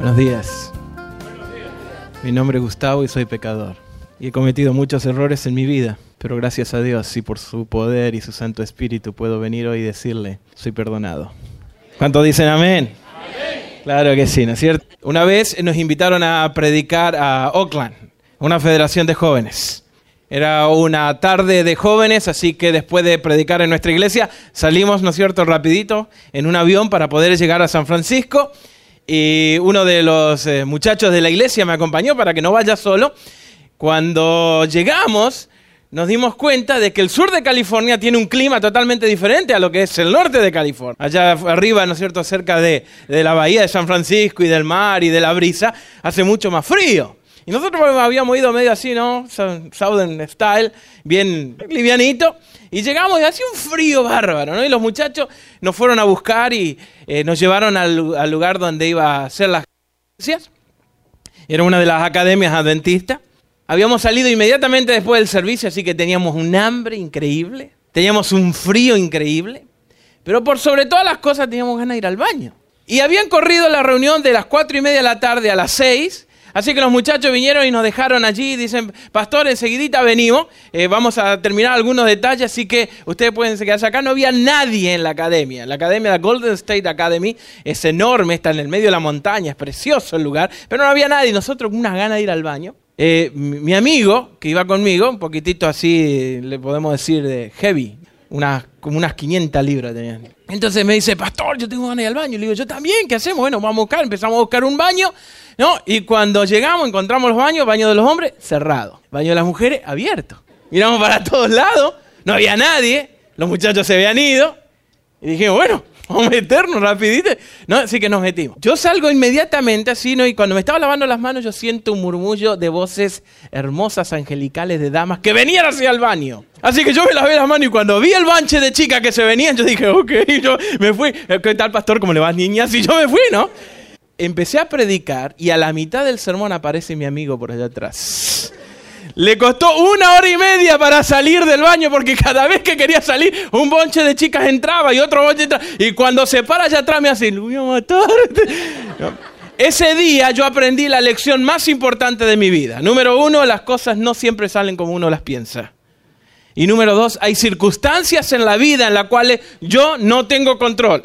Buenos días. Mi nombre es Gustavo y soy pecador. Y he cometido muchos errores en mi vida, pero gracias a Dios y por su poder y su Santo Espíritu puedo venir hoy y decirle, soy perdonado. ¿Cuántos dicen amén? Claro que sí, ¿no es cierto? Una vez nos invitaron a predicar a Oakland, una federación de jóvenes. Era una tarde de jóvenes, así que después de predicar en nuestra iglesia, salimos, ¿no es cierto?, rapidito en un avión para poder llegar a San Francisco. Y uno de los eh, muchachos de la iglesia me acompañó para que no vaya solo. Cuando llegamos, nos dimos cuenta de que el sur de California tiene un clima totalmente diferente a lo que es el norte de California. Allá arriba, ¿no es cierto?, cerca de, de la bahía de San Francisco y del mar y de la brisa, hace mucho más frío. Y nosotros habíamos ido medio así, ¿no? Southern style, bien livianito. Y llegamos y hacía un frío bárbaro, ¿no? Y los muchachos nos fueron a buscar y eh, nos llevaron al, al, lugar donde iba a hacer las Era una de las academias adventistas. Habíamos salido inmediatamente después del servicio, así que teníamos un hambre increíble, teníamos un frío increíble, pero por sobre todas las cosas teníamos ganas de ir al baño. Y habían corrido la reunión de las cuatro y media de la tarde a las seis, Así que los muchachos vinieron y nos dejaron allí. Dicen, pastor, enseguidita venimos. Eh, vamos a terminar algunos detalles, así que ustedes pueden quedarse acá. No había nadie en la academia. La academia, la Golden State Academy, es enorme, está en el medio de la montaña, es precioso el lugar, pero no había nadie. Nosotros con unas ganas de ir al baño. Eh, mi amigo, que iba conmigo, un poquitito así, le podemos decir, de heavy, unas, como unas 500 libras tenían. Entonces me dice, pastor, yo tengo ganas de ir al baño. Le digo, yo también, ¿qué hacemos? Bueno, vamos a buscar, empezamos a buscar un baño. ¿No? Y cuando llegamos, encontramos los baños, baño de los hombres, cerrado. Baño de las mujeres, abierto. Miramos para todos lados, no había nadie, los muchachos se habían ido. Y dijimos, bueno, vamos a meternos rapidito. ¿No? Así que nos metimos. Yo salgo inmediatamente así, ¿no? Y cuando me estaba lavando las manos, yo siento un murmullo de voces hermosas, angelicales de damas que venían hacia el baño. Así que yo me lavé las manos y cuando vi el banche de chicas que se venían, yo dije, ok, yo me fui. ¿Qué tal, pastor? ¿Cómo le vas, niñas? Y yo me fui, ¿no? Empecé a predicar y a la mitad del sermón aparece mi amigo por allá atrás. Le costó una hora y media para salir del baño porque cada vez que quería salir un bonche de chicas entraba y otro bonche entraba. Y cuando se para allá atrás me hace, lo voy a matar. Ese día yo aprendí la lección más importante de mi vida. Número uno, las cosas no siempre salen como uno las piensa. Y número dos, hay circunstancias en la vida en las cuales yo no tengo control.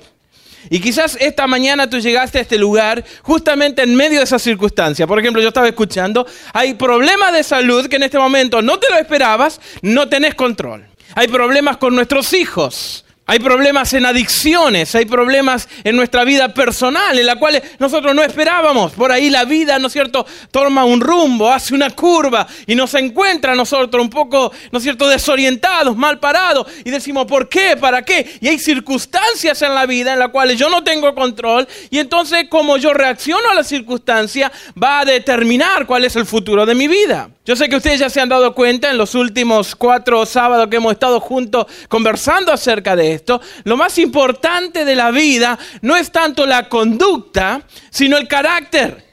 Y quizás esta mañana tú llegaste a este lugar justamente en medio de esa circunstancia. Por ejemplo, yo estaba escuchando, hay problemas de salud que en este momento no te lo esperabas, no tenés control. Hay problemas con nuestros hijos. Hay problemas en adicciones, hay problemas en nuestra vida personal, en la cual nosotros no esperábamos. Por ahí la vida, ¿no es cierto?, toma un rumbo, hace una curva y nos encuentra a nosotros un poco, ¿no es cierto?, desorientados, mal parados. Y decimos, ¿por qué? ¿Para qué? Y hay circunstancias en la vida en las cuales yo no tengo control. Y entonces, como yo reacciono a la circunstancia, va a determinar cuál es el futuro de mi vida. Yo sé que ustedes ya se han dado cuenta en los últimos cuatro sábados que hemos estado juntos conversando acerca de esto. Lo más importante de la vida no es tanto la conducta, sino el carácter.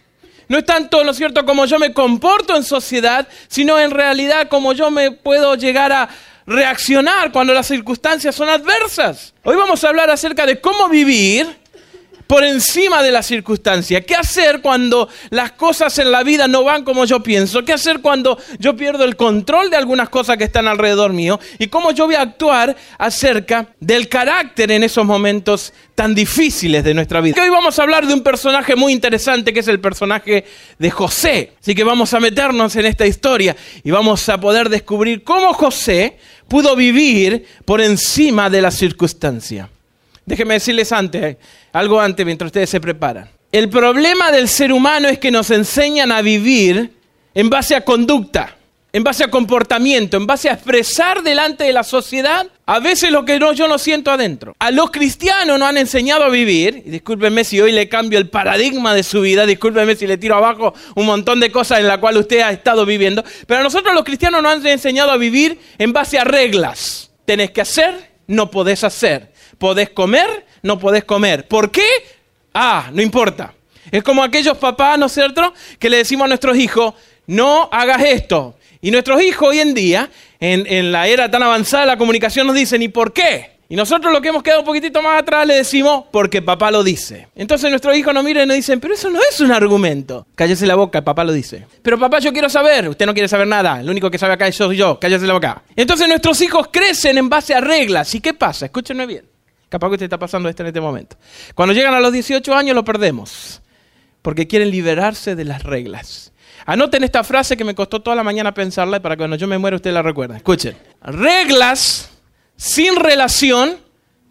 No es tanto, ¿no es cierto?, como yo me comporto en sociedad, sino en realidad como yo me puedo llegar a reaccionar cuando las circunstancias son adversas. Hoy vamos a hablar acerca de cómo vivir por encima de la circunstancia. ¿Qué hacer cuando las cosas en la vida no van como yo pienso? ¿Qué hacer cuando yo pierdo el control de algunas cosas que están alrededor mío? ¿Y cómo yo voy a actuar acerca del carácter en esos momentos tan difíciles de nuestra vida? Hoy vamos a hablar de un personaje muy interesante que es el personaje de José. Así que vamos a meternos en esta historia y vamos a poder descubrir cómo José pudo vivir por encima de la circunstancia. Déjenme decirles antes, algo antes mientras ustedes se preparan. El problema del ser humano es que nos enseñan a vivir en base a conducta, en base a comportamiento, en base a expresar delante de la sociedad a veces lo que no, yo no siento adentro. A los cristianos nos han enseñado a vivir, y discúlpenme si hoy le cambio el paradigma de su vida, discúlpenme si le tiro abajo un montón de cosas en las cuales usted ha estado viviendo, pero a nosotros los cristianos nos han enseñado a vivir en base a reglas. Tenés que hacer, no podés hacer podés comer, no podés comer. ¿Por qué? Ah, no importa. Es como aquellos papás, ¿no cierto?, que le decimos a nuestros hijos, no hagas esto. Y nuestros hijos hoy en día, en, en la era tan avanzada de la comunicación, nos dicen, ¿y por qué? Y nosotros lo que hemos quedado un poquitito más atrás le decimos, porque papá lo dice. Entonces nuestros hijos nos miran y nos dicen, pero eso no es un argumento. Cállese la boca, papá lo dice. Pero papá, yo quiero saber. Usted no quiere saber nada. El único que sabe acá soy yo. Cállese la boca. Entonces nuestros hijos crecen en base a reglas. ¿Y qué pasa? Escúchenme bien. Capaz que usted está pasando esto en este momento. Cuando llegan a los 18 años lo perdemos. Porque quieren liberarse de las reglas. Anoten esta frase que me costó toda la mañana pensarla y para que cuando yo me muera usted la recuerde. Escuchen. Reglas sin relación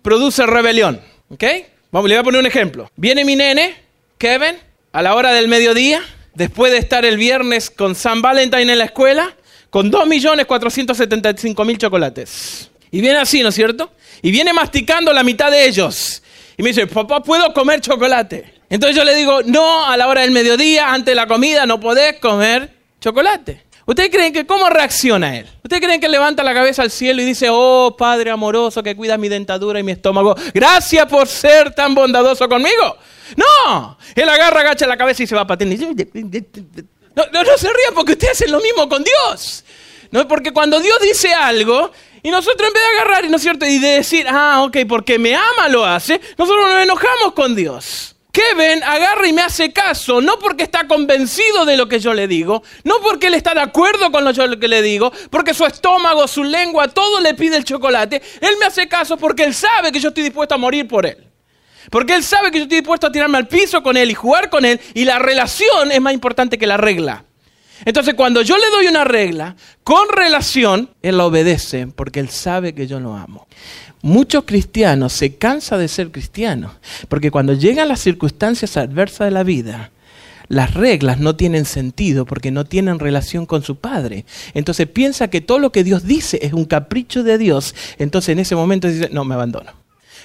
produce rebelión. ¿Ok? Vamos, le voy a poner un ejemplo. Viene mi nene, Kevin, a la hora del mediodía, después de estar el viernes con San Valentín en la escuela, con 2.475.000 chocolates. Y viene así, ¿no es cierto? Y viene masticando la mitad de ellos. Y me dice, papá, ¿puedo comer chocolate? Entonces yo le digo, no, a la hora del mediodía, antes de la comida, no podés comer chocolate. ¿Ustedes creen que cómo reacciona él? ¿Ustedes creen que levanta la cabeza al cielo y dice, oh Padre amoroso que cuida mi dentadura y mi estómago, gracias por ser tan bondadoso conmigo? No, él agarra, agacha la cabeza y se va a. No, no, no se rían porque ustedes hacen lo mismo con Dios. No, porque cuando Dios dice algo, y nosotros en vez de agarrar, ¿no es cierto? Y de decir, ah, ok, porque me ama lo hace, nosotros nos enojamos con Dios. Kevin agarra y me hace caso, no porque está convencido de lo que yo le digo, no porque él está de acuerdo con lo que le digo, porque su estómago, su lengua, todo le pide el chocolate. Él me hace caso porque él sabe que yo estoy dispuesto a morir por él. Porque él sabe que yo estoy dispuesto a tirarme al piso con él y jugar con él, y la relación es más importante que la regla. Entonces cuando yo le doy una regla con relación, él la obedece porque él sabe que yo lo amo. Muchos cristianos se cansan de ser cristianos porque cuando llegan las circunstancias adversas de la vida, las reglas no tienen sentido porque no tienen relación con su padre. Entonces piensa que todo lo que Dios dice es un capricho de Dios. Entonces en ese momento dice, no, me abandono.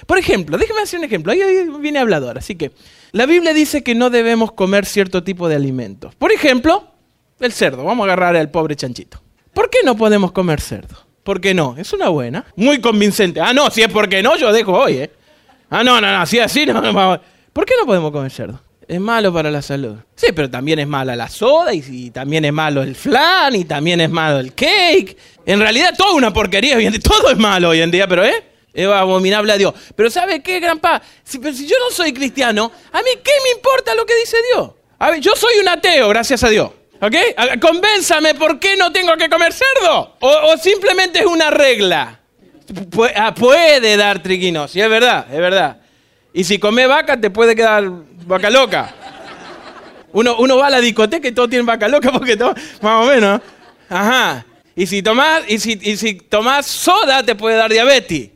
Por ejemplo, déjeme hacer un ejemplo. Ahí viene hablador. Así que la Biblia dice que no debemos comer cierto tipo de alimentos. Por ejemplo, el cerdo. Vamos a agarrar al pobre chanchito. ¿Por qué no podemos comer cerdo? ¿Por qué no? Es una buena. Muy convincente. Ah, no, si es porque no, yo dejo hoy, ¿eh? Ah, no, no, no, si así no. ¿Por qué no podemos comer cerdo? Es malo para la salud. Sí, pero también es mala la soda y, también es malo el flan y también es malo el cake. En realidad todo una porquería hoy en día. Todo es malo hoy en día, pero ¿eh? Es abominable a Dios. Pero ¿sabe qué, granpa? Si, si yo no soy cristiano, ¿a mí qué me importa lo que dice Dios? A ver, yo soy un ateo, gracias a Dios. ¿Ok? Convénzame por qué no tengo que comer cerdo. O, simplemente es una regla. Ah, puede dar triquinosis, es verdad, es verdad. Y si come vaca, te puede quedar vaca loca. Uno, uno va a la discoteca y todos tienen vaca loca porque todo, más o menos. Ajá. Y si tomas, y si, y si tomas soda, te puede dar diabetes.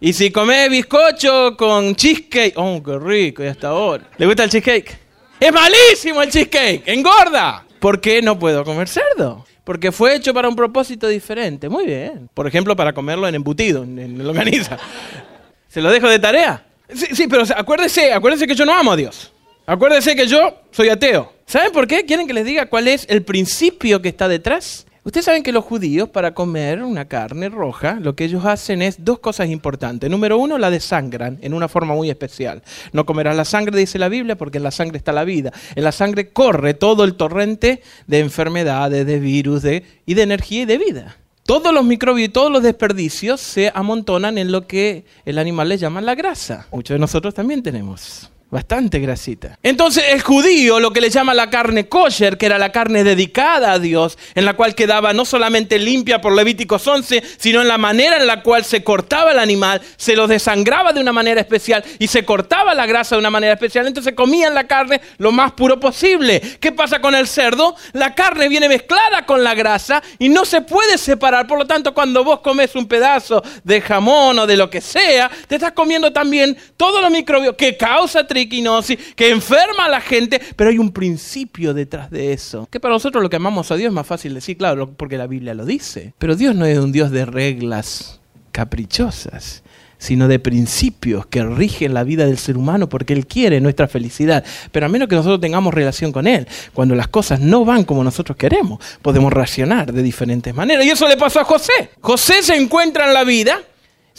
Y si comes bizcocho con cheesecake, oh, qué rico, y hasta ahora. ¿Le gusta el cheesecake? Es malísimo el cheesecake, engorda. ¿Por qué no puedo comer cerdo? Porque fue hecho para un propósito diferente. Muy bien. Por ejemplo, para comerlo en embutido, en, longaniza. ¿Se lo dejo de tarea? Sí, sí, pero acuérdese, acuérdese que yo no amo a Dios. Acuérdese que yo soy ateo. ¿Saben por qué? ¿Quieren que les diga cuál es el principio que está detrás? Ustedes saben que los judíos para comer una carne roja, lo que ellos hacen es dos cosas importantes. Número uno, la desangran en una forma muy especial. No comerás la sangre, dice la Biblia, porque en la sangre está la vida. En la sangre corre todo el torrente de enfermedades, de virus de, y de energía y de vida. Todos los microbios y todos los desperdicios se amontonan en lo que el animal le llama la grasa. Muchos de nosotros también tenemos. Bastante grasita. Entonces el judío, lo que le llama la carne kosher, que era la carne dedicada a Dios, en la cual quedaba no solamente limpia por Levíticos 11, sino en la manera en la cual se cortaba el animal, se lo desangraba de una manera especial y se cortaba la grasa de una manera especial. Entonces comían la carne lo más puro posible. ¿Qué pasa con el cerdo? La carne viene mezclada con la grasa y no se puede separar. Por lo tanto, cuando vos comes un pedazo de jamón o de lo que sea, te estás comiendo también todos los microbios que causa que enferma a la gente, pero hay un principio detrás de eso. Que para nosotros lo que amamos a Dios es más fácil decir, claro, porque la Biblia lo dice. Pero Dios no es un Dios de reglas caprichosas sino de principios que rigen la vida del ser humano porque Él quiere nuestra felicidad. Pero a menos que nosotros tengamos relación con Él, cuando las cosas no van como nosotros queremos, podemos reaccionar de diferentes maneras. Y eso le pasó a José. José se encuentra en la vida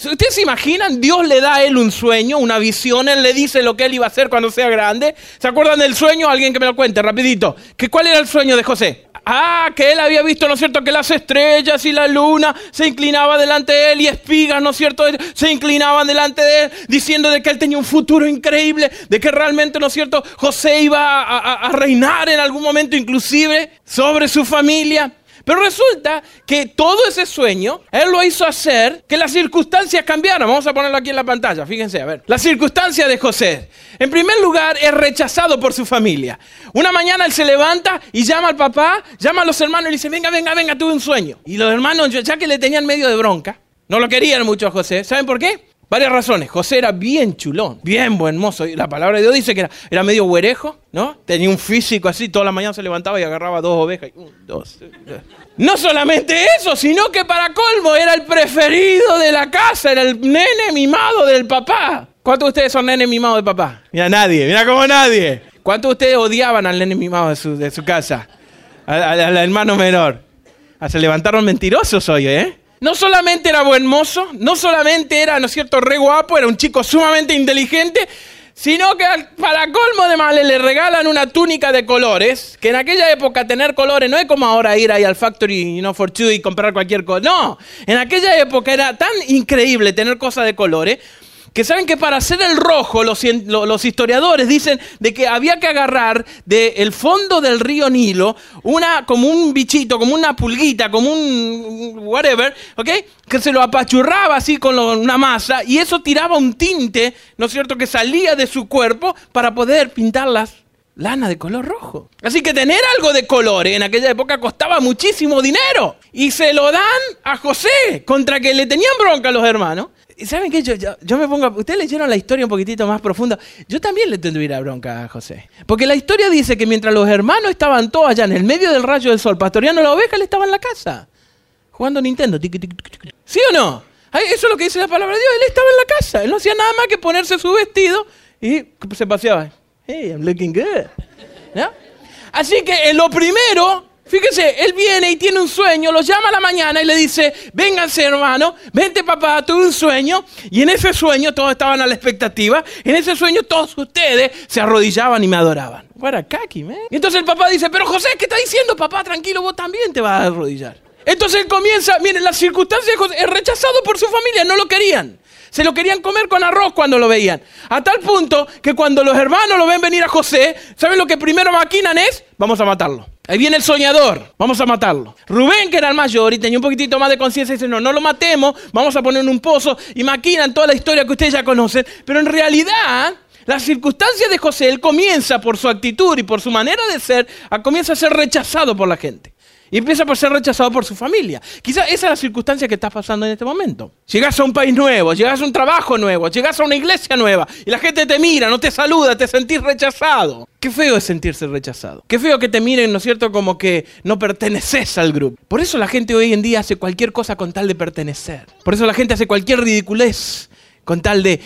¿Ustedes se imaginan? Dios le da a él un sueño, una visión, él le dice lo que él iba a hacer cuando sea grande. ¿Se acuerdan del sueño? Alguien que me lo cuente rapidito. ¿Qué, ¿Cuál era el sueño de José? Ah, que él había visto, ¿no es cierto?, que las estrellas y la luna se inclinaban delante de él y espigas, ¿no es cierto?, se inclinaban delante de él, diciendo de que él tenía un futuro increíble, de que realmente, ¿no es cierto?, José iba a reinar en algún momento inclusive sobre su familia. Pero resulta que todo ese sueño, Él lo hizo hacer que las circunstancias cambiaran. Vamos a ponerlo aquí en la pantalla, fíjense, a ver. La circunstancia de José. En primer lugar, es rechazado por su familia. Una mañana Él se levanta y llama al papá, llama a los hermanos y dice, venga, venga, venga, tuve un sueño. Y los hermanos, ya que le tenían medio de bronca, no lo querían mucho a José. ¿Saben por qué? Varias razones. José era bien chulón, bien buen mozo. La palabra de Dios dice que era, era medio huerejo, ¿no? Tenía un físico así, toda la mañana se levantaba y agarraba dos ovejas. dos. No solamente eso, sino que para colmo era el preferido de la casa, era el nene mimado del papá. ¿Cuántos de ustedes son nene mimado del papá? Mira, nadie, mira como nadie. ¿Cuántos de ustedes odiaban al nene mimado de su, de su casa? Al, hermano menor. Ah, se levantaron mentirosos hoy, ¿eh? No solamente era buen mozo, no solamente era, ¿no es cierto?, re guapo, era un chico sumamente inteligente, sino que para colmo de males le regalan una túnica de colores, que en aquella época tener colores no es como ahora ir ahí al factory, you know, for two y comprar cualquier cosa. No, en aquella época era tan increíble tener cosas de colores que saben que para hacer el rojo, los, historiadores dicen de que había que agarrar del fondo del río Nilo una, como un bichito, como una pulguita, como un whatever, ¿ok? Que se lo apachurraba así con una masa y eso tiraba un tinte, ¿no es cierto?, que salía de su cuerpo para poder pintar las lana de color rojo. Así que tener algo de color en aquella época costaba muchísimo dinero. Y se lo dan a José, contra que le tenían bronca a los hermanos. ¿Saben qué? Yo, yo, me pongo. Ustedes leyeron la historia un poquitito más profunda. Yo también le tendría bronca a José. Porque la historia dice que mientras los hermanos estaban todos allá en el medio del rayo del sol pastoreando la oveja, él estaba en la casa. Jugando Nintendo. ¿Sí o no? Eso es lo que dice la palabra de Dios. Él estaba en la casa. Él no hacía nada más que ponerse su vestido y se paseaba. Hey, I'm looking good. Así que lo primero Fíjese, él viene y tiene un sueño, los llama a la mañana y le dice, vénganse hermano, vente papá, tuve un sueño. Y en ese sueño todos estaban a la expectativa, en ese sueño todos ustedes se arrodillaban y me adoraban. Para kaki, man. Y entonces el papá dice, pero José, ¿qué está diciendo papá? Tranquilo, vos también te vas a arrodillar. Entonces él comienza, miren, las circunstancias de José, es rechazado por su familia, no lo querían. Se lo querían comer con arroz cuando lo veían. A tal punto que cuando los hermanos lo ven venir a José, ¿saben lo que primero maquinan es? Vamos a matarlo. Ahí viene el soñador, vamos a matarlo. Rubén, que era el mayor y tenía un poquitito más de conciencia, dice, no, no lo matemos, vamos a poner en un pozo y maquinan toda la historia que ustedes ya conocen. Pero en realidad, las circunstancias de José, él comienza por su actitud y por su manera de ser, comienza a ser rechazado por la gente. Y empieza por ser rechazado por su familia. Quizás esa es la circunstancia que estás pasando en este momento. Llegas a un país nuevo, llegas a un trabajo nuevo, llegas a una iglesia nueva y la gente te mira, no te saluda, te sentís rechazado. Qué feo es sentirse rechazado. Qué feo que te miren, ¿no es cierto?, como que no perteneces al grupo. Por eso la gente hoy en día hace cualquier cosa con tal de pertenecer. Por eso la gente hace cualquier ridiculez con tal de,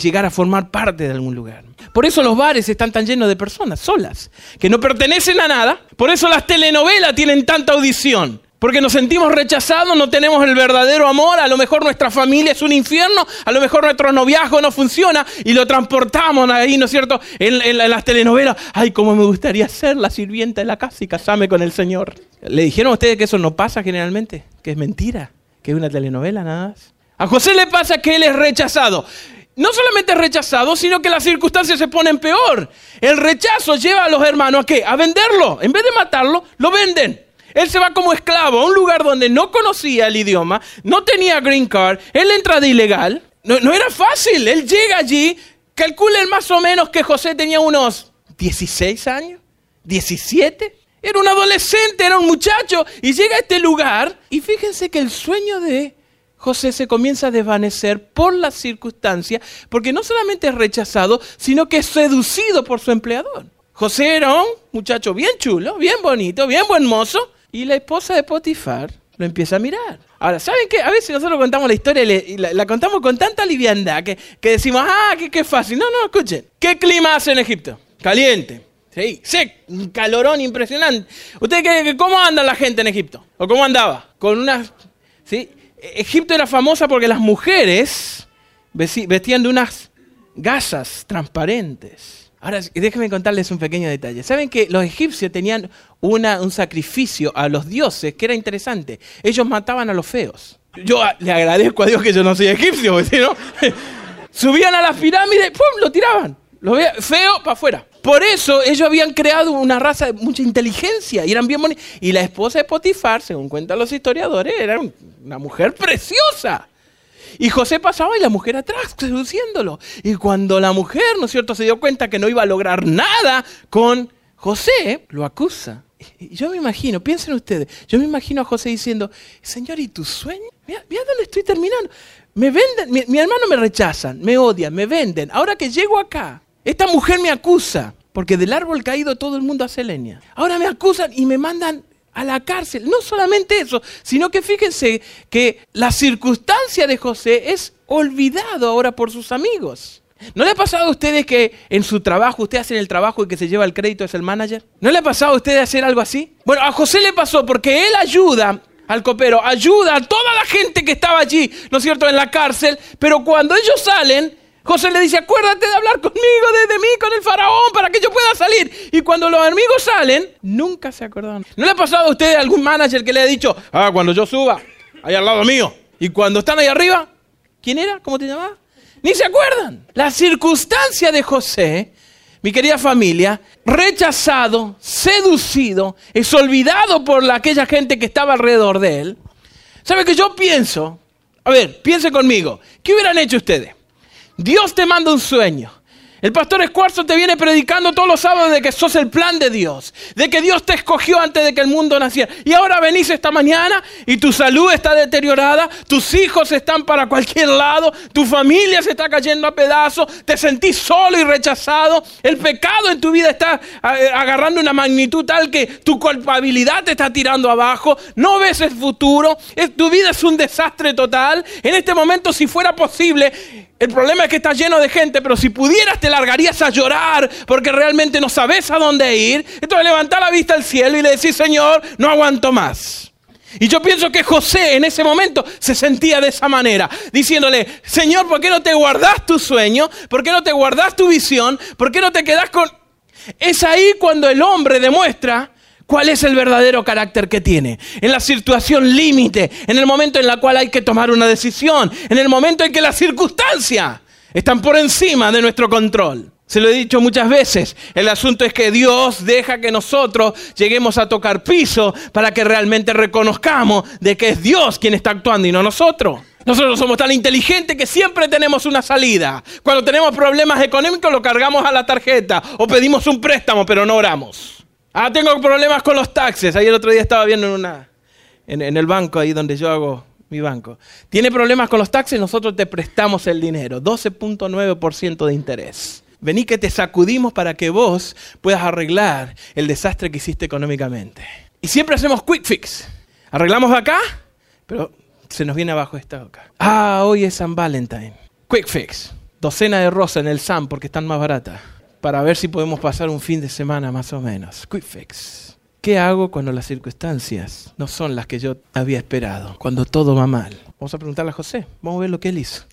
llegar a formar parte de algún lugar. Por eso los bares están tan llenos de personas solas, que no pertenecen a nada. Por eso las telenovelas tienen tanta audición. Porque nos sentimos rechazados, no tenemos el verdadero amor, a lo mejor nuestra familia es un infierno, a lo mejor nuestro noviazgo no funciona y lo transportamos ahí, ¿no es cierto?, en, las telenovelas. Ay, cómo me gustaría ser la sirvienta de la casa y casarme con el Señor. ¿Le dijeron a ustedes que eso no pasa generalmente? Que es mentira, que es una telenovela nada más. A José le pasa que él es rechazado. No solamente rechazado, sino que las circunstancias se ponen peor. El rechazo lleva a los hermanos a qué? A venderlo. En vez de matarlo, lo venden. Él se va como esclavo a un lugar donde no conocía el idioma, no tenía green card, él entra de ilegal. No, no era fácil. Él llega allí, calculen más o menos que José tenía unos 16 años, 17. Era un adolescente, era un muchacho, y llega a este lugar, y fíjense que el sueño de José se comienza a desvanecer por las circunstancias, porque no solamente es rechazado, sino que es seducido por su empleador. José era un muchacho bien chulo, bien bonito, bien buen mozo, y la esposa de Potifar lo empieza a mirar. Ahora, ¿saben qué? A veces nosotros contamos la historia y, la, contamos con tanta liviandad que, decimos, ah, qué, fácil. No, no, escuchen. ¿Qué clima hace en Egipto? Caliente. Sí, sí, un calorón impresionante. ¿Ustedes creen cómo anda la gente en Egipto? ¿O cómo andaba? Con unas, ¿sí? Egipto era famosa porque las mujeres vestían de unas gasas transparentes. Ahora, déjenme contarles un pequeño detalle. ¿Saben que los egipcios tenían un sacrificio a los dioses que era interesante? Ellos mataban a los feos. Yo le agradezco a Dios que yo no soy egipcio, no, subían a las pirámides, ¡pum! lo tiraban. Lo feo para afuera. Por eso ellos habían creado una raza de mucha inteligencia y eran bien bonitos. Y la esposa de Potifar, según cuentan los historiadores, era una mujer preciosa. Y José pasaba y la mujer atrás, seduciéndolo. Y cuando la mujer, ¿no es cierto?, se dio cuenta que no iba a lograr nada con José, lo acusa. Y yo me imagino, piensen ustedes, yo me imagino a José diciendo, Señor, ¿y tu sueño? Mira, dónde estoy terminando. Me venden, mi, mi hermano me rechazan, me odian, me venden. Ahora que llego acá, esta mujer me acusa, porque del árbol caído todo el mundo hace leña. Ahora me acusan y me mandan a la cárcel. No solamente eso, sino que fíjense que la circunstancia de José es olvidado ahora por sus amigos. ¿No le ha pasado a ustedes que en su trabajo, usted hace el trabajo y que se lleva el crédito es el manager? ¿No le ha pasado a ustedes hacer algo así? Bueno, a José le pasó porque él ayuda al copero, ayuda a toda la gente que estaba allí, ¿no es cierto?, en la cárcel, pero cuando ellos salen, José le dice, acuérdate de hablar conmigo, de, mí, con el faraón, para que yo pueda salir. Y cuando los amigos salen, nunca se acordaron. ¿No le ha pasado a usted algún manager que le ha dicho, ah, cuando yo suba, ahí al lado mío? Y cuando están ahí arriba, ¿quién era? ¿Cómo te llamabas? Ni se acuerdan. La circunstancia de José, mi querida familia, rechazado, seducido, es olvidado por aquella gente que estaba alrededor de él. ¿Sabe que yo pienso? A ver, piense conmigo. ¿Qué hubieran hecho ustedes? Dios te manda un sueño. El pastor Escuarzo te viene predicando todos los sábados de que sos el plan de Dios, de que Dios te escogió antes de que el mundo naciera. Y ahora venís esta mañana y tu salud está deteriorada, tus hijos están para cualquier lado, tu familia se está cayendo a pedazos, te sentís solo y rechazado, el pecado en tu vida está eh, agarrando una magnitud tal que tu culpabilidad te está tirando abajo, no ves el futuro, tu vida es un desastre total. En este momento, si fuera posible, el problema es que está lleno de gente, pero si pudieras te largarías a llorar porque realmente no sabes a dónde ir. Entonces levanta la vista al cielo y le decís, Señor, no aguanto más. Y yo pienso que José en ese momento se sentía de esa manera, diciéndole, Señor, ¿por qué no te guardas tu sueño? ¿Por qué no te guardas tu visión? ¿Por qué no te quedas con... Es ahí cuando el hombre demuestra ¿Cuál es el verdadero carácter que tiene? En la situación límite, en el momento en la cual hay que tomar una decisión, en el momento en que las circunstancias están por encima de nuestro control. Se lo he dicho muchas veces, el asunto es que Dios deja que nosotros lleguemos a tocar piso para que realmente reconozcamos de que es Dios quien está actuando y no nosotros. Nosotros somos tan inteligentes que siempre tenemos una salida. Cuando tenemos problemas económicos lo cargamos a la tarjeta o pedimos un préstamo pero no oramos. Ah, tengo problemas con los taxes. Ahí el otro día estaba viendo en, una, en, el banco, ahí donde yo hago mi banco. Tiene problemas con los taxes, nosotros te prestamos el dinero. 12.9% de interés. Vení que te sacudimos para que vos puedas arreglar el desastre que hiciste económicamente. Y siempre hacemos quick fix. Arreglamos acá, pero se nos viene abajo esta acá. Ah, hoy es San Valentine. Quick fix. Docena de rosas en el Sam porque están más baratas para ver si podemos pasar un fin de semana más o menos. Quick fix. ¿Qué hago cuando las circunstancias no son las que yo había esperado? Cuando todo va mal. Vamos a preguntarle a José. Vamos a ver lo que él hizo.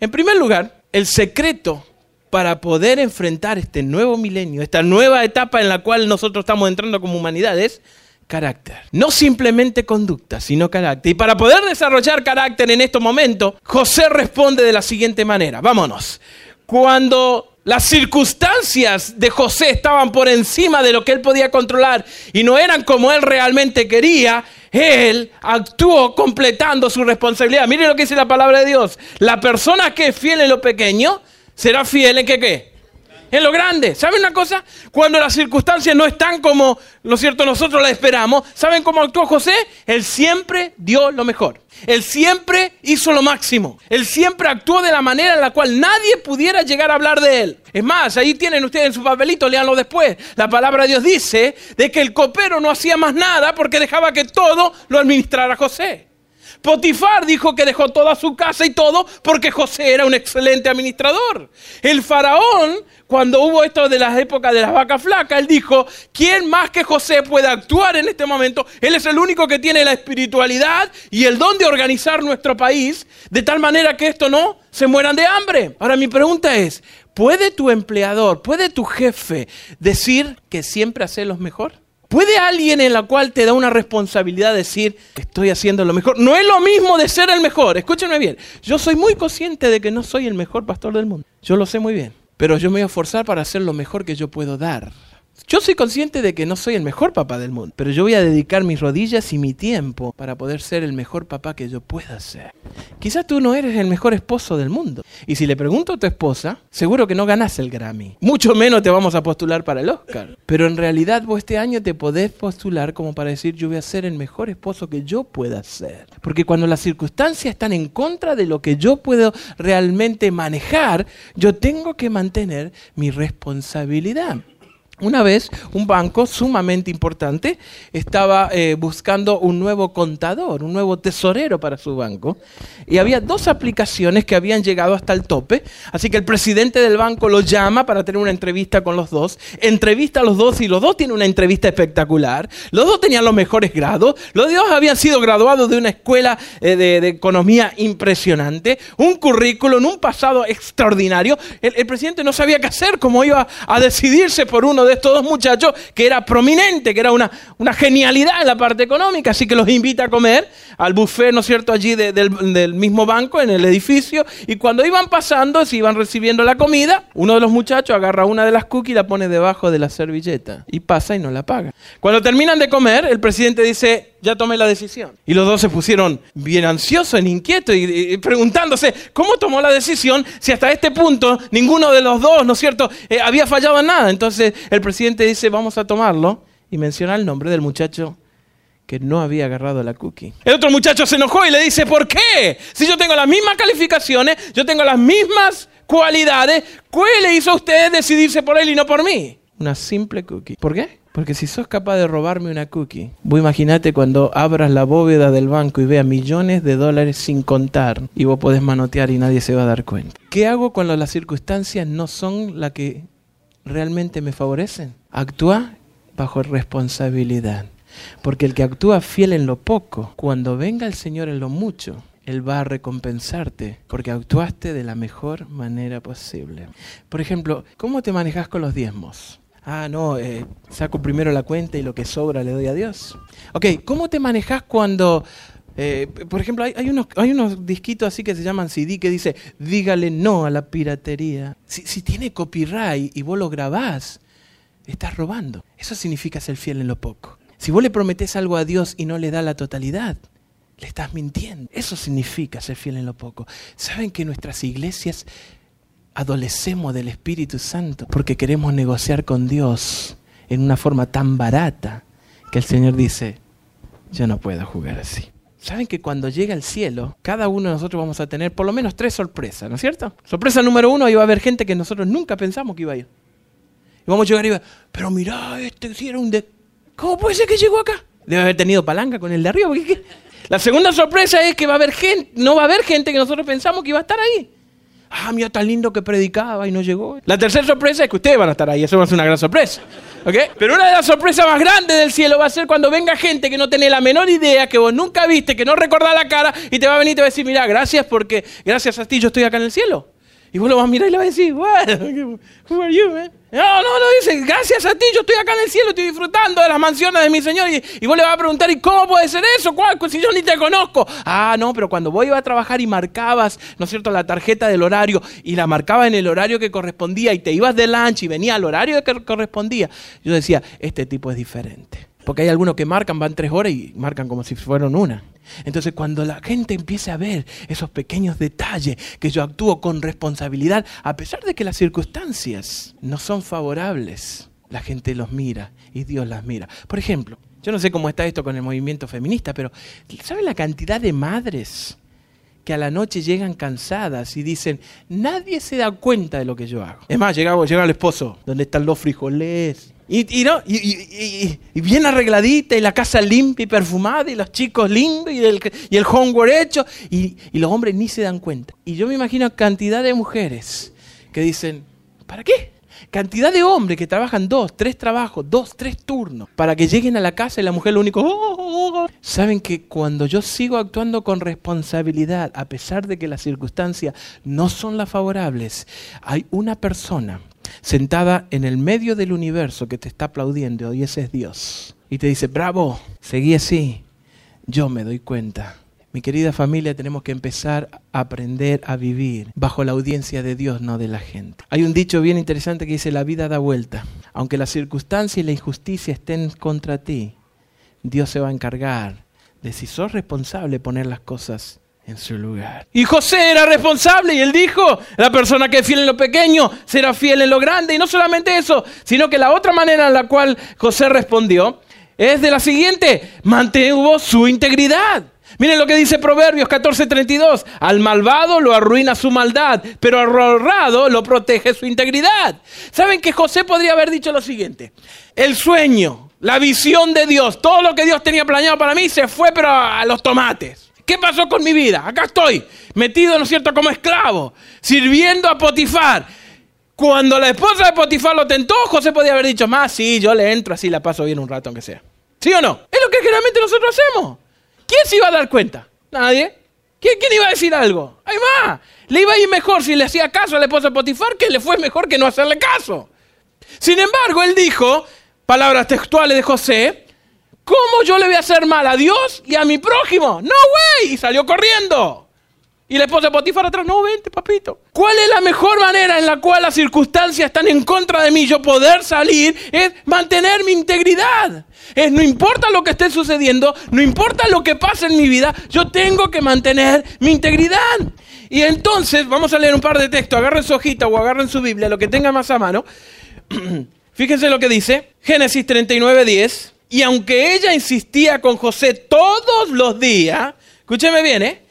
En primer lugar, el secreto para poder enfrentar este nuevo milenio, esta nueva etapa en la cual nosotros estamos entrando como humanidad es carácter. No simplemente conducta, sino carácter. Y para poder desarrollar carácter en estos momentos, José responde de la siguiente manera. Vámonos. Cuando las circunstancias de José estaban por encima de lo que él podía controlar y no eran como él realmente quería. Él actuó completando su responsabilidad. Mire lo que dice la palabra de Dios. La persona que es fiel en lo pequeño será fiel en qué qué en lo grande. ¿Saben una cosa? Cuando las circunstancias no están como, lo cierto, nosotros las esperamos, ¿saben cómo actuó José? Él siempre dio lo mejor. Él siempre hizo lo máximo. Él siempre actuó de la manera en la cual nadie pudiera llegar a hablar de él. Es más, ahí tienen ustedes en su papelito, léanlo después. La palabra de Dios dice de que el copero no hacía más nada porque dejaba que todo lo administrara José. Potifar dijo que dejó toda su casa y todo porque José era un excelente administrador. El faraón, cuando hubo esto de las épocas de las vacas flacas, él dijo, ¿quién más que José puede actuar en este momento? Él es el único que tiene la espiritualidad y el don de organizar nuestro país de tal manera que esto no se mueran de hambre. Ahora mi pregunta es, ¿puede tu empleador, puede tu jefe decir que siempre hace lo mejor? ¿Puede alguien en la cual te da una responsabilidad decir que estoy haciendo lo mejor? No es lo mismo de ser el mejor. Escúchenme bien. Yo soy muy consciente de que no soy el mejor pastor del mundo. Yo lo sé muy bien. Pero yo me voy a esforzar para hacer lo mejor que yo puedo dar. Yo soy consciente de que no soy el mejor papá del mundo, pero yo voy a dedicar mis rodillas y mi tiempo para poder ser el mejor papá que yo pueda ser. Quizás tú no eres el mejor esposo del mundo. Y si le pregunto a tu esposa, seguro que no ganas el Grammy. Mucho menos te vamos a postular para el Oscar. Pero en realidad vos este año te podés postular como para decir yo voy a ser el mejor esposo que yo pueda ser. Porque cuando las circunstancias están en contra de lo que yo puedo realmente manejar, yo tengo que mantener mi responsabilidad. Una vez un banco sumamente importante estaba eh, buscando un nuevo contador, un nuevo tesorero para su banco. Y había dos aplicaciones que habían llegado hasta el tope. Así que el presidente del banco lo llama para tener una entrevista con los dos. Entrevista a los dos y los dos tienen una entrevista espectacular. Los dos tenían los mejores grados. Los dos habían sido graduados de una escuela eh, de, economía impresionante. Un currículum, un pasado extraordinario. El, presidente no sabía qué hacer, cómo iba a decidirse por uno de de estos dos muchachos que era prominente, que era una, una genialidad en la parte económica, así que los invita a comer al buffet, ¿no es cierto?, allí del, mismo banco, en el edificio, y cuando iban pasando, se iban recibiendo la comida, uno de los muchachos agarra una de las cookies y la pone debajo de la servilleta, y pasa y no la paga. Cuando terminan de comer, el presidente dice, ya tomé la decisión. Y los dos se pusieron bien ansiosos, inquietos y, y, preguntándose, ¿cómo tomó la decisión si hasta este punto ninguno de los dos, ¿no es cierto?, eh, había fallado en nada. Entonces el presidente dice, vamos a tomarlo y menciona el nombre del muchacho que no había agarrado la cookie. El otro muchacho se enojó y le dice, ¿por qué? Si yo tengo las mismas calificaciones, yo tengo las mismas cualidades, ¿qué le hizo a usted decidirse por él y no por mí? Una simple cookie. ¿Por qué? Porque si sos capaz de robarme una cookie, vos imaginate cuando abras la bóveda del banco y veas millones de dólares sin contar y vos podés manotear y nadie se va a dar cuenta. ¿Qué hago cuando las circunstancias no son las que realmente me favorecen? Actúa bajo responsabilidad. Porque el que actúa fiel en lo poco, cuando venga el Señor en lo mucho, Él va a recompensarte porque actuaste de la mejor manera posible. Por ejemplo, ¿cómo te manejas con los diezmos? Ah, no, eh, saco primero la cuenta y lo que sobra le doy a Dios. Ok, ¿cómo te manejas cuando, eh, por ejemplo, hay, unos, hay unos disquitos así que se llaman CD que dice, dígale no a la piratería? Si, si tiene copyright y vos lo grabás, estás robando. Eso significa ser fiel en lo poco. Si vos le prometés algo a Dios y no le da la totalidad, le estás mintiendo. Eso significa ser fiel en lo poco. ¿Saben que nuestras iglesias adolecemos del Espíritu Santo porque queremos negociar con Dios en una forma tan barata que el Señor dice, yo no puedo jugar así. Saben que cuando llega el cielo, cada uno de nosotros vamos a tener por lo menos tres sorpresas, ¿no es cierto? Sorpresa número uno, iba a haber gente que nosotros nunca pensamos que iba a ir. Y vamos a llegar y va, pero mirá, este sí era un de... ¿Cómo puede ser que llegó acá? Debe haber tenido palanca con el de arriba. La segunda sorpresa es que va a haber gente, no va a haber gente que nosotros pensamos que iba a estar ahí. Ah, mira, tan lindo que predicaba y no llegó. La tercera sorpresa es que ustedes van a estar ahí. Eso va a ser una gran sorpresa. ¿Okay? Pero una de las sorpresas más grandes del cielo va a ser cuando venga gente que no tiene la menor idea, que vos nunca viste, que no recordás la cara y te va a venir y te va a decir, mira, gracias porque gracias a ti yo estoy acá en el cielo. Y vos lo vas a mirar y le vas a decir, what? Who are you, man? No, no, no, dice, gracias a ti, yo estoy acá en el cielo, estoy disfrutando de las mansiones de mi Señor. Y, vos le vas a preguntar, ¿y cómo puede ser eso? ¿Cuál? Si yo ni te conozco. Ah, no, pero cuando vos ibas a trabajar y marcabas, ¿no es cierto?, la tarjeta del horario y la marcabas en el horario que correspondía y te ibas de lunch y venía al horario que correspondía, yo decía, este tipo es diferente. Porque hay algunos que marcan, van tres horas y marcan como si fueran una. Entonces cuando la gente empiece a ver esos pequeños detalles, que yo actúo con responsabilidad, a pesar de que las circunstancias no son favorables, la gente los mira y Dios las mira. Por ejemplo, yo no sé cómo está esto con el movimiento feminista, pero ¿saben la cantidad de madres que a la noche llegan cansadas y dicen, nadie se da cuenta de lo que yo hago? Es más, llega, llega el esposo, ¿dónde están los frijoles? Y, bien arregladita, y la casa limpia y perfumada, y los chicos lindos, y el, y el homework hecho, y, los hombres ni se dan cuenta. Y yo me imagino cantidad de mujeres que dicen, ¿para qué? Cantidad de hombres que trabajan dos, tres trabajos, dos, tres turnos, para que lleguen a la casa y la mujer lo único... Oh, oh, oh". Saben que cuando yo sigo actuando con responsabilidad, a pesar de que las circunstancias no son las favorables, hay una persona sentada en el medio del universo que te está aplaudiendo y ese es Dios. Y te dice, bravo, seguí así. Yo me doy cuenta. Mi querida familia, tenemos que empezar a aprender a vivir bajo la audiencia de Dios, no de la gente. Hay un dicho bien interesante que dice, la vida da vuelta. Aunque la circunstancia y la injusticia estén contra ti, Dios se va a encargar de si sos responsable poner las cosas en su lugar. Y José era responsable y él dijo, la persona que es fiel en lo pequeño será fiel en lo grande. Y no solamente eso, sino que la otra manera en la cual José respondió es de la siguiente, mantuvo su integridad. Miren lo que dice Proverbios 14:32, al malvado lo arruina su maldad, pero al honrado lo protege su integridad. ¿Saben que José podría haber dicho lo siguiente? El sueño, la visión de Dios, todo lo que Dios tenía planeado para mí se fue pero a los tomates. ¿Qué pasó con mi vida? Acá estoy, metido, ¿no es cierto?, como esclavo, sirviendo a Potifar. Cuando la esposa de Potifar lo tentó, José podía haber dicho, más, sí, yo le entro así, la paso bien un rato, aunque sea. ¿Sí o no? Es lo que generalmente nosotros hacemos. ¿Quién se iba a dar cuenta? Nadie. ¿Quién, iba a decir algo? Hay más. Le iba a ir mejor si le hacía caso a la esposa de Potifar que le fue mejor que no hacerle caso. Sin embargo, él dijo, palabras textuales de José, ¿Cómo yo le voy a hacer mal a Dios y a mi prójimo? No, güey. Y salió corriendo. Y la esposa de Potifar atrás, no, vente, papito. ¿Cuál es la mejor manera en la cual las circunstancias están en contra de mí, yo poder salir? Es mantener mi integridad. Es, no importa lo que esté sucediendo, no importa lo que pase en mi vida, yo tengo que mantener mi integridad. Y entonces, vamos a leer un par de textos, agarren su hojita o agarren su Biblia, lo que tenga más a mano. Fíjense lo que dice, Génesis 39, 10. Y aunque ella insistía con José todos los días, escúcheme bien, ¿eh?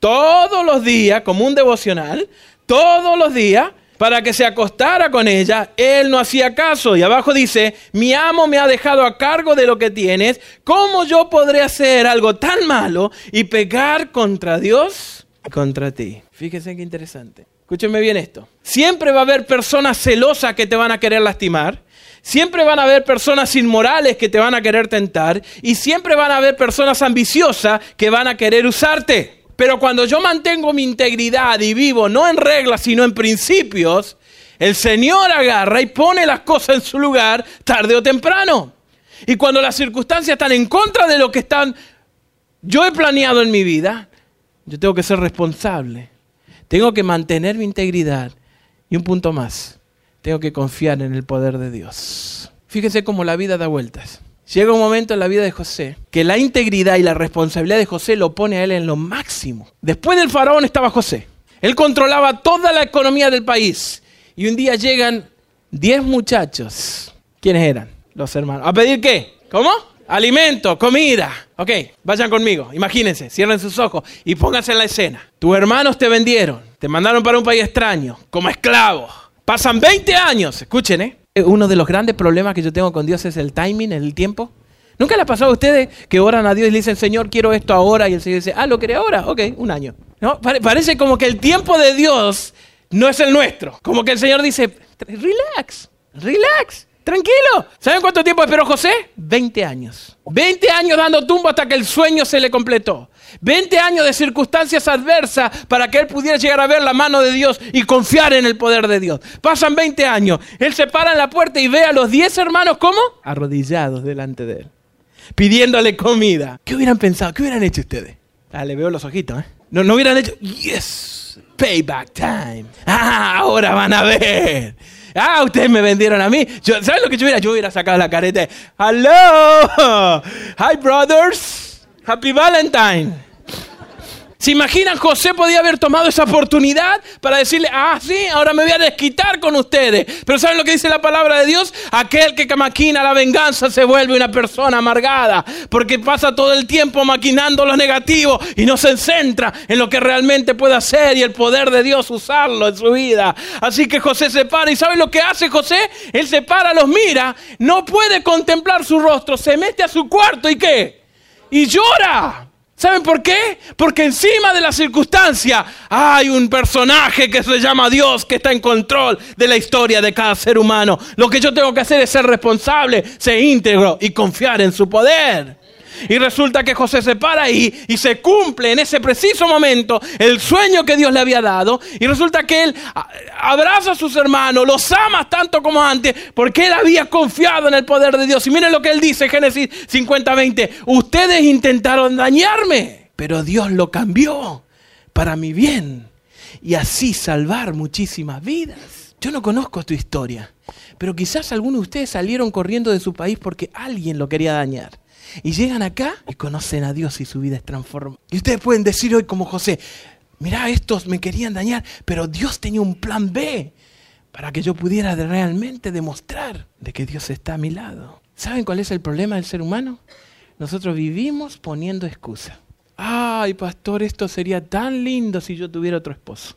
Todos los días, como un devocional, todos los días, para que se acostara con ella, él no hacía caso. Y abajo dice, mi amo me ha dejado a cargo de lo que tienes, ¿cómo yo podré hacer algo tan malo y pecar contra Dios y contra ti? Fíjense qué interesante. Escúcheme bien esto. Siempre va a haber personas celosas que te van a querer lastimar. Siempre van a haber personas inmorales que te van a querer tentar y siempre van a haber personas ambiciosas que van a querer usarte. Pero cuando yo mantengo mi integridad y vivo no en reglas, sino en principios, el Señor agarra y pone las cosas en su lugar tarde o temprano. Y cuando las circunstancias están en contra de lo que están yo he planeado en mi vida, yo tengo que ser responsable. Tengo que mantener mi integridad. Y un punto más tengo que confiar en el poder de Dios. Fíjense cómo la vida da vueltas. Llega un momento en la vida de José que la integridad y la responsabilidad de José lo pone a él en lo máximo. Después del faraón estaba José. Él controlaba toda la economía del país. Y un día llegan 10 muchachos. ¿Quiénes eran? Los hermanos. ¿A pedir qué? ¿Cómo? Alimento, comida. Ok, vayan conmigo. Imagínense, cierren sus ojos y pónganse en la escena. Tus hermanos te vendieron, te mandaron para un país extraño, como esclavo Pasan 20 años, escuchen, ¿eh? Uno de los grandes problemas que yo tengo con Dios es el timing, el tiempo. ¿Nunca le ha pasado a ustedes que oran a Dios y le dicen, Señor, quiero esto ahora? Y el Señor dice, ah, ¿lo quiere ahora? Ok, un año. ¿No? parece como que el tiempo de Dios no es el nuestro. Como que el Señor dice, relax, relax, tranquilo. ¿Saben cuánto tiempo esperó José? 20 años. 20 años dando tumbo hasta que el sueño se le completó. 20 años de circunstancias adversas para que él pudiera llegar a ver la mano de Dios y confiar en el poder de Dios. Pasan 20 años. Él se para en la puerta y ve a los 10 hermanos como arrodillados delante de él, pidiéndole comida. ¿Qué hubieran pensado? ¿Qué hubieran hecho ustedes? Ah, le veo los ojitos, ¿eh? No, no hubieran hecho, yes, payback time. Ah, ahora van a ver. Ah, ustedes me vendieron a mí. ¿Saben lo que yo hubiera? Yo hubiera sacado la careta. Hello. Hi, brothers. Happy Valentine. ¿Se imaginan? José podía haber tomado esa oportunidad para decirle, ah, sí, ahora me voy a desquitar con ustedes. Pero ¿saben lo que dice la palabra de Dios? Aquel que maquina la venganza se vuelve una persona amargada, porque pasa todo el tiempo maquinando lo negativo y no se centra en lo que realmente puede hacer y el poder de Dios usarlo en su vida. Así que José se para y ¿saben lo que hace José? Él se para, los mira, no puede contemplar su rostro, se mete a su cuarto y ¿qué? Y llora. ¿Saben por qué? Porque encima de la circunstancia hay un personaje que se llama Dios que está en control de la historia de cada ser humano. Lo que yo tengo que hacer es ser responsable, ser íntegro y confiar en su poder. Y resulta que José se para ahí y se cumple en ese preciso momento el sueño que Dios le había dado. Y resulta que él abraza a sus hermanos, los ama tanto como antes, porque él había confiado en el poder de Dios. Y miren lo que él dice, Génesis 50:20. Ustedes intentaron dañarme, pero Dios lo cambió para mi bien y así salvar muchísimas vidas. Yo no conozco tu historia, pero quizás algunos de ustedes salieron corriendo de su país porque alguien lo quería dañar. Y llegan acá y conocen a Dios y su vida es transformada. Y ustedes pueden decir hoy como José, mirá, estos me querían dañar, pero Dios tenía un plan B para que yo pudiera realmente demostrar de que Dios está a mi lado. ¿Saben cuál es el problema del ser humano? Nosotros vivimos poniendo excusa. Ay, pastor, esto sería tan lindo si yo tuviera otro esposo.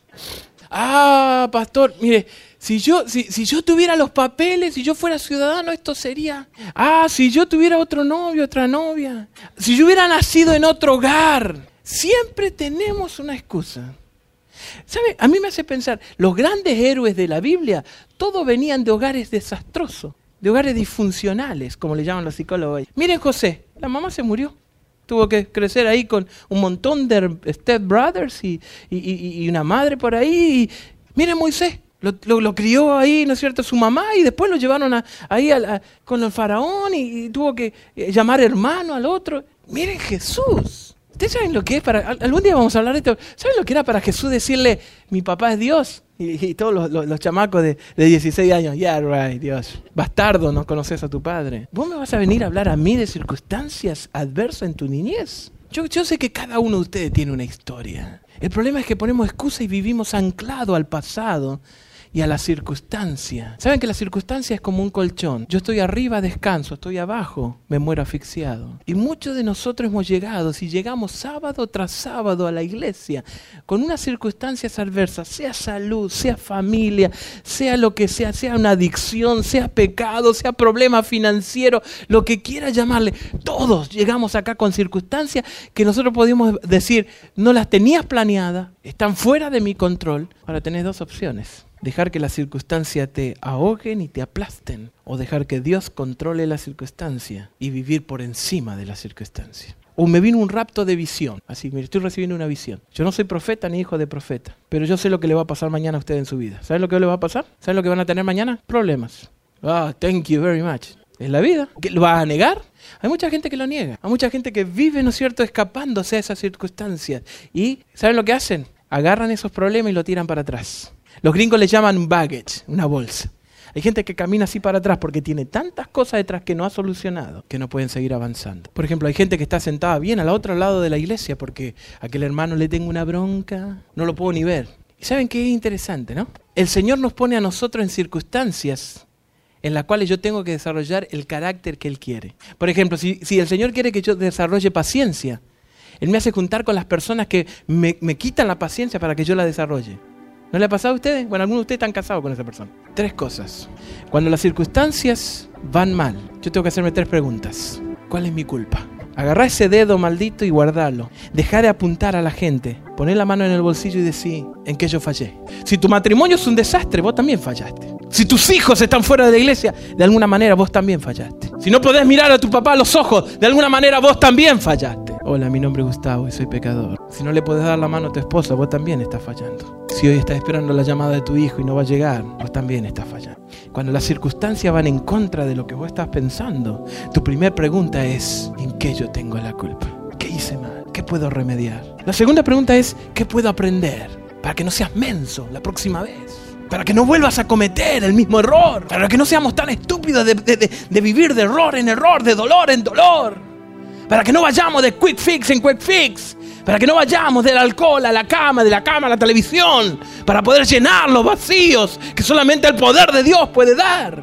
Ah, pastor, mire, si yo, si, si, yo tuviera los papeles, si yo fuera ciudadano, esto sería. Ah, si yo tuviera otro novio, otra novia. Si yo hubiera nacido en otro hogar. Siempre tenemos una excusa. ¿Sabe? A mí me hace pensar, los grandes héroes de la Biblia, todos venían de hogares desastrosos, de hogares disfuncionales, como le llaman los psicólogos hoy. Miren José, la mamá se murió. Tuvo que crecer ahí con un montón de step brothers y, y, y una madre por ahí. miren Moisés, lo, crió ahí, ¿no es cierto?, su mamá y después lo llevaron ahí con el faraón y, tuvo que eh, llamar hermano al otro. Miren Jesús. ¿Ustedes saben lo que es para... Algún día vamos a hablar de esto. ¿Saben lo que era para Jesús decirle, mi papá es Dios? Y, todos los, chamacos de, de, 16 años, yeah, right, Dios. Bastardo, no conoces a tu padre. ¿Vos me vas a venir a hablar a mí de circunstancias adversas en tu niñez? Yo, yo sé que cada uno de ustedes tiene una historia. El problema es que ponemos excusa y vivimos anclado al pasado y a la circunstancia. Saben que la circunstancia es como un colchón. Yo estoy arriba, descanso, estoy abajo, me muero asfixiado. Y muchos de nosotros hemos llegado, si llegamos sábado tras sábado a la iglesia, con unas circunstancias adversas, sea salud, sea familia, sea lo que sea, sea una adicción, sea pecado, sea problema financiero, lo que quiera llamarle, todos llegamos acá con circunstancias que nosotros podemos decir, no las tenías planeadas, están fuera de mi control. Ahora tenés dos opciones dejar que la circunstancia te ahoguen y te aplasten, o dejar que Dios controle la circunstancia y vivir por encima de la circunstancia. O me vino un rapto de visión. Así, mire, estoy recibiendo una visión. Yo no soy profeta ni hijo de profeta, pero yo sé lo que le va a pasar mañana a usted en su vida. ¿Saben lo que le va a pasar? ¿Saben lo que van a tener mañana? Problemas. Ah, thank you very much. Es la vida. ¿Lo va a negar? Hay mucha gente que lo niega. Hay mucha gente que vive, ¿no es cierto?, escapándose a esas circunstancias. Y, ¿saben lo que hacen? Agarran esos problemas y lo tiran para atrás. Los gringos le llaman un baggage, una bolsa. Hay gente que camina así para atrás porque tiene tantas cosas detrás que no ha solucionado que no pueden seguir avanzando. Por ejemplo, hay gente que está sentada bien al otro lado de la iglesia porque a aquel hermano le tengo una bronca, no lo puedo ni ver. Y saben qué es interesante, ¿no? El Señor nos pone a nosotros en circunstancias en las cuales yo tengo que desarrollar el carácter que Él quiere. Por ejemplo, si, el Señor quiere que yo desarrolle paciencia, Él me hace juntar con las personas que me quitan la paciencia para que yo la desarrolle. ¿No le ha pasado a ustedes? Bueno, algunos de ustedes están casados con esa persona. Tres cosas. Cuando las circunstancias van mal, yo tengo que hacerme tres preguntas. ¿Cuál es mi culpa? Agarrá ese dedo maldito y guardarlo. Dejar de apuntar a la gente. Poner la mano en el bolsillo y decir en qué yo fallé. Si tu matrimonio es un desastre, vos también fallaste. Si tus hijos están fuera de la iglesia, de alguna manera vos también fallaste. Si no podés mirar a tu papá a los ojos, de alguna manera vos también fallaste. Hola, mi nombre es Gustavo y soy pecador. Si no le podés dar la mano a tu esposa, vos también estás fallando. Si hoy estás esperando la llamada de tu hijo y no va a llegar, vos también estás fallando. Cuando las circunstancias van en contra de lo que vos estás pensando, tu primera pregunta es, ¿en qué yo tengo la culpa? ¿Qué hice mal? ¿Qué puedo remediar? La segunda pregunta es, ¿qué puedo aprender para que no seas menso la próxima vez? para que no vuelvas a cometer el mismo error, para que no seamos tan estúpidos de, vivir de error en error, de dolor en dolor, para que no vayamos de quick fix en quick fix, para que no vayamos del alcohol a la cama, de la cama a la televisión, para poder llenar los vacíos que solamente el poder de Dios puede dar.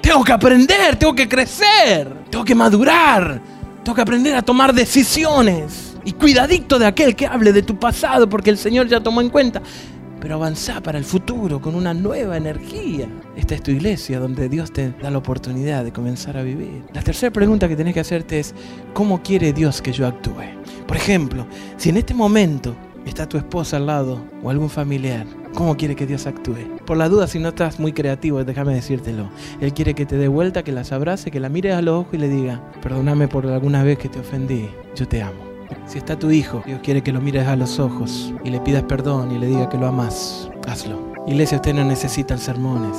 Tengo que aprender, tengo que crecer, tengo que madurar, tengo que aprender a tomar decisiones. Y cuidadito de aquel que hable de tu pasado, porque el Señor ya tomó en cuenta pero avanzá para el futuro con una nueva energía. Esta es tu iglesia donde Dios te da la oportunidad de comenzar a vivir. La tercera pregunta que tenés que hacerte es, ¿cómo quiere Dios que yo actúe? Por ejemplo, si en este momento está tu esposa al lado o algún familiar, ¿cómo quiere que Dios actúe? Por la duda, si no estás muy creativo, déjame decírtelo. Él quiere que te dé vuelta, que las abrace, que la mires a los ojos y le diga, perdóname por alguna vez que te ofendí, yo te amo. Si está tu hijo, Dios quiere que lo mires a los ojos y le pidas perdón y le diga que lo amas. Hazlo. Iglesia, usted no necesita sermones.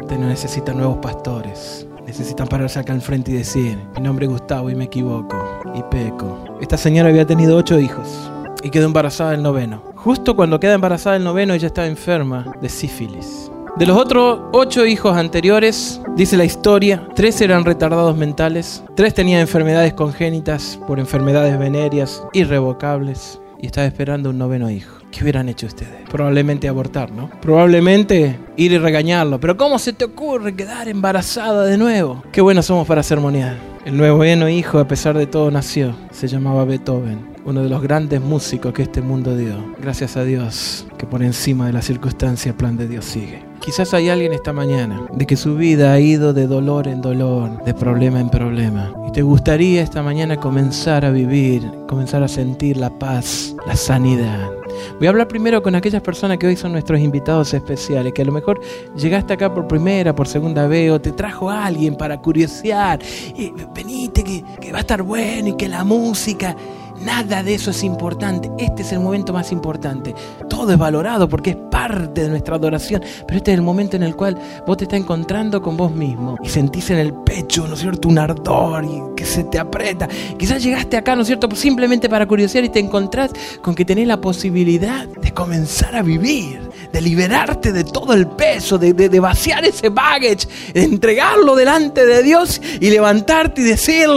Usted no necesita nuevos pastores. Necesitan pararse acá al frente y decir, mi nombre es Gustavo y me equivoco y peco. Esta señora había tenido ocho hijos y quedó embarazada del noveno. Justo cuando queda embarazada del noveno ella estaba enferma de sífilis. De los otros ocho hijos anteriores, dice la historia, tres eran retardados mentales, tres tenían enfermedades congénitas por enfermedades venéreas irrevocables y estaba esperando un noveno hijo. ¿Qué hubieran hecho ustedes? Probablemente abortar, ¿no? Probablemente ir y regañarlo. Pero ¿cómo se te ocurre quedar embarazada de nuevo? Qué buenos somos para sermonear. El noveno hijo, a pesar de todo, nació. Se llamaba Beethoven uno de los grandes músicos que este mundo dio. Gracias a Dios que por encima de la circunstancia el plan de Dios sigue. Quizás hay alguien esta mañana de que su vida ha ido de dolor en dolor, de problema en problema. Y te gustaría esta mañana comenzar a vivir, comenzar a sentir la paz, la sanidad. Voy a hablar primero con aquellas personas que hoy son nuestros invitados especiales, que a lo mejor llegaste acá por primera, por segunda vez, o te trajo alguien para curiosear. Y venite, que, que va a estar bueno y que la música. Nada de eso es importante. Este es el momento más importante. Todo es valorado porque es parte de nuestra adoración. Pero este es el momento en el cual vos te estás encontrando con vos mismo y sentís en el pecho, ¿no es cierto?, un ardor y que se te aprieta. Quizás llegaste acá, ¿no es cierto?, simplemente para curiosear y te encontrás con que tenés la posibilidad de comenzar a vivir, de liberarte de todo el peso, de, de vaciar ese baggage, de entregarlo delante de Dios y levantarte y decir,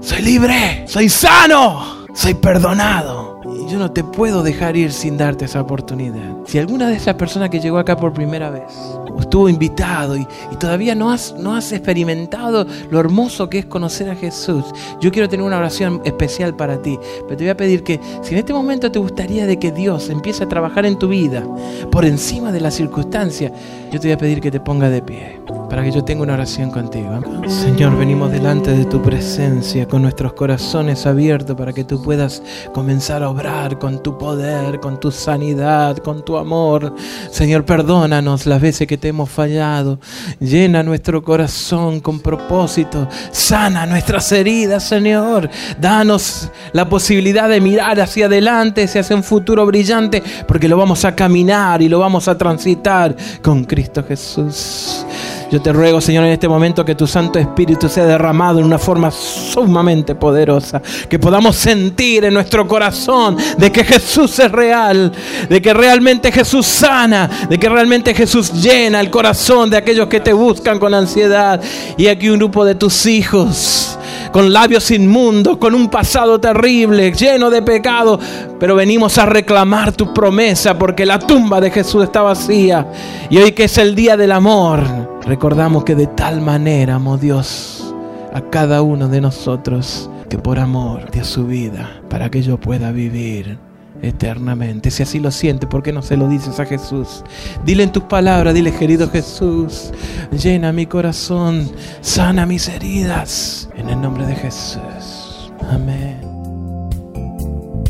soy libre, soy sano soy perdonado. Yo no te puedo dejar ir sin darte esa oportunidad. Si alguna de esas personas que llegó acá por primera vez estuvo invitado y, todavía no has, no has experimentado lo hermoso que es conocer a Jesús, yo quiero tener una oración especial para ti. Pero te voy a pedir que si en este momento te gustaría de que Dios empiece a trabajar en tu vida por encima de la circunstancia, yo te voy a pedir que te ponga de pie para que yo tenga una oración contigo. Señor, venimos delante de tu presencia con nuestros corazones abiertos para que tú puedas comenzar a obrar con tu poder, con tu sanidad, con tu amor. Señor, perdónanos las veces que hemos fallado. Llena nuestro corazón con propósito. Sana nuestras heridas, Señor. Danos la posibilidad de mirar hacia adelante, hacia un futuro brillante, porque lo vamos a caminar y lo vamos a transitar con Cristo Jesús. Yo te ruego, Señor, en este momento que tu Santo Espíritu sea derramado en una forma sumamente poderosa, que podamos sentir en nuestro corazón de que Jesús es real, de que realmente Jesús sana, de que realmente Jesús llena el corazón de aquellos que te buscan con ansiedad. Y aquí un grupo de tus hijos con labios inmundos, con un pasado terrible, lleno de pecado, pero venimos a reclamar tu promesa porque la tumba de Jesús está vacía. Y hoy que es el día del amor, recordamos que de tal manera amó Dios a cada uno de nosotros que por amor dio su vida para que yo pueda vivir eternamente. Si así lo siente, ¿por qué no se lo dices a Jesús? Dile en tus palabras, dile querido Jesús, llena mi corazón, sana mis heridas, en el nombre de Jesús. Amén.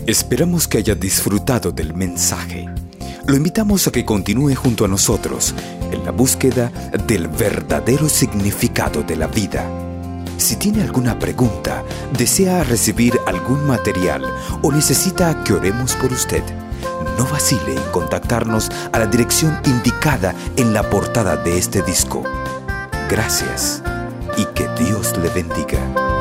Esperamos que haya disfrutado del mensaje. Lo invitamos a que continúe junto a nosotros en la búsqueda del verdadero significado de la vida si tiene alguna pregunta, desea recibir algún material o necesita que oremos por usted, no vacile en contactarnos a la dirección indicada en la portada de este disco. Gracias y que Dios le bendiga.